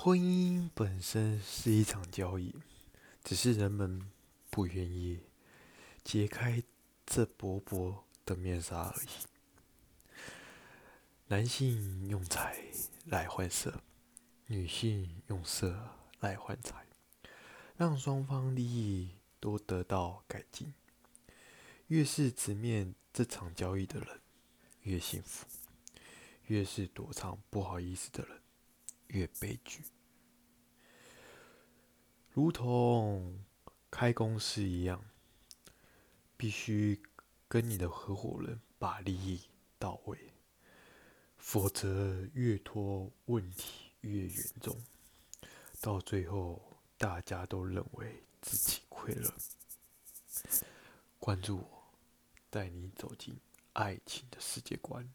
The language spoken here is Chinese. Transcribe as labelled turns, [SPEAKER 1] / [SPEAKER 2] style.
[SPEAKER 1] 婚姻本身是一场交易，只是人们不愿意揭开这薄薄的面纱而已。男性用财来换色，女性用色来换财，让双方利益都得到改进。越是直面这场交易的人，越幸福；越是躲藏不好意思的人，越悲剧。如同开公司一样，必须跟你的合伙人把利益到位，否则越拖问题越严重，到最后大家都认为自己亏了。关注我。带你走进爱情的世界观。